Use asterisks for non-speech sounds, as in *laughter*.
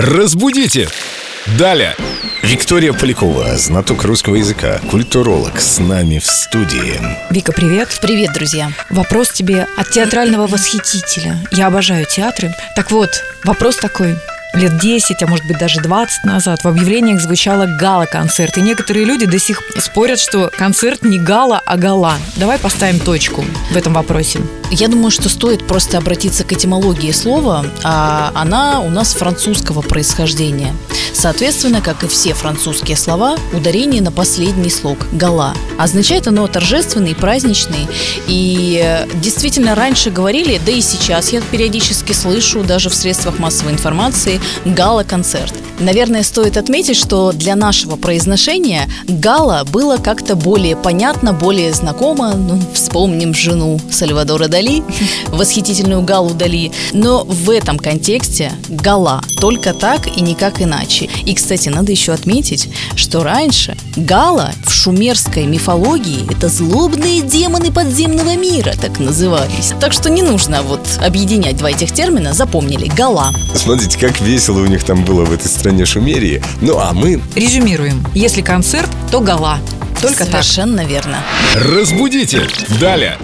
Разбудите! Далее! Виктория Полякова, знаток русского языка, культуролог, с нами в студии. Вика, привет. Привет, друзья. Вопрос тебе от театрального восхитителя. Я обожаю театры. Так вот, вопрос такой лет 10, а может быть даже 20 назад в объявлениях звучало гала-концерт. И некоторые люди до сих пор спорят, что концерт не гала, а гала. Давай поставим точку в этом вопросе. Я думаю, что стоит просто обратиться к этимологии слова, а она у нас французского происхождения. Соответственно, как и все французские слова, ударение на последний слог «гала». Означает оно торжественный, праздничный. И э, действительно, раньше говорили, да и сейчас я периодически слышу, даже в средствах массовой информации, гала-концерт. Наверное, стоит отметить, что для нашего произношения гала было как-то более понятно, более знакомо. Ну, вспомним жену Сальвадора Дали, *laughs* восхитительную Галу Дали. Но в этом контексте гала только так и никак иначе. И, кстати, надо еще отметить, что раньше гала в шумерской мифологии это злобные демоны подземного мира, так назывались. Так что не нужно вот объединять два этих термина, запомнили, гала. Смотрите, как весело у них там было в этой стране Шумерии. Ну а мы... Резюмируем. Если концерт, то гала. Только так. Совершенно верно. Разбудите! Далее!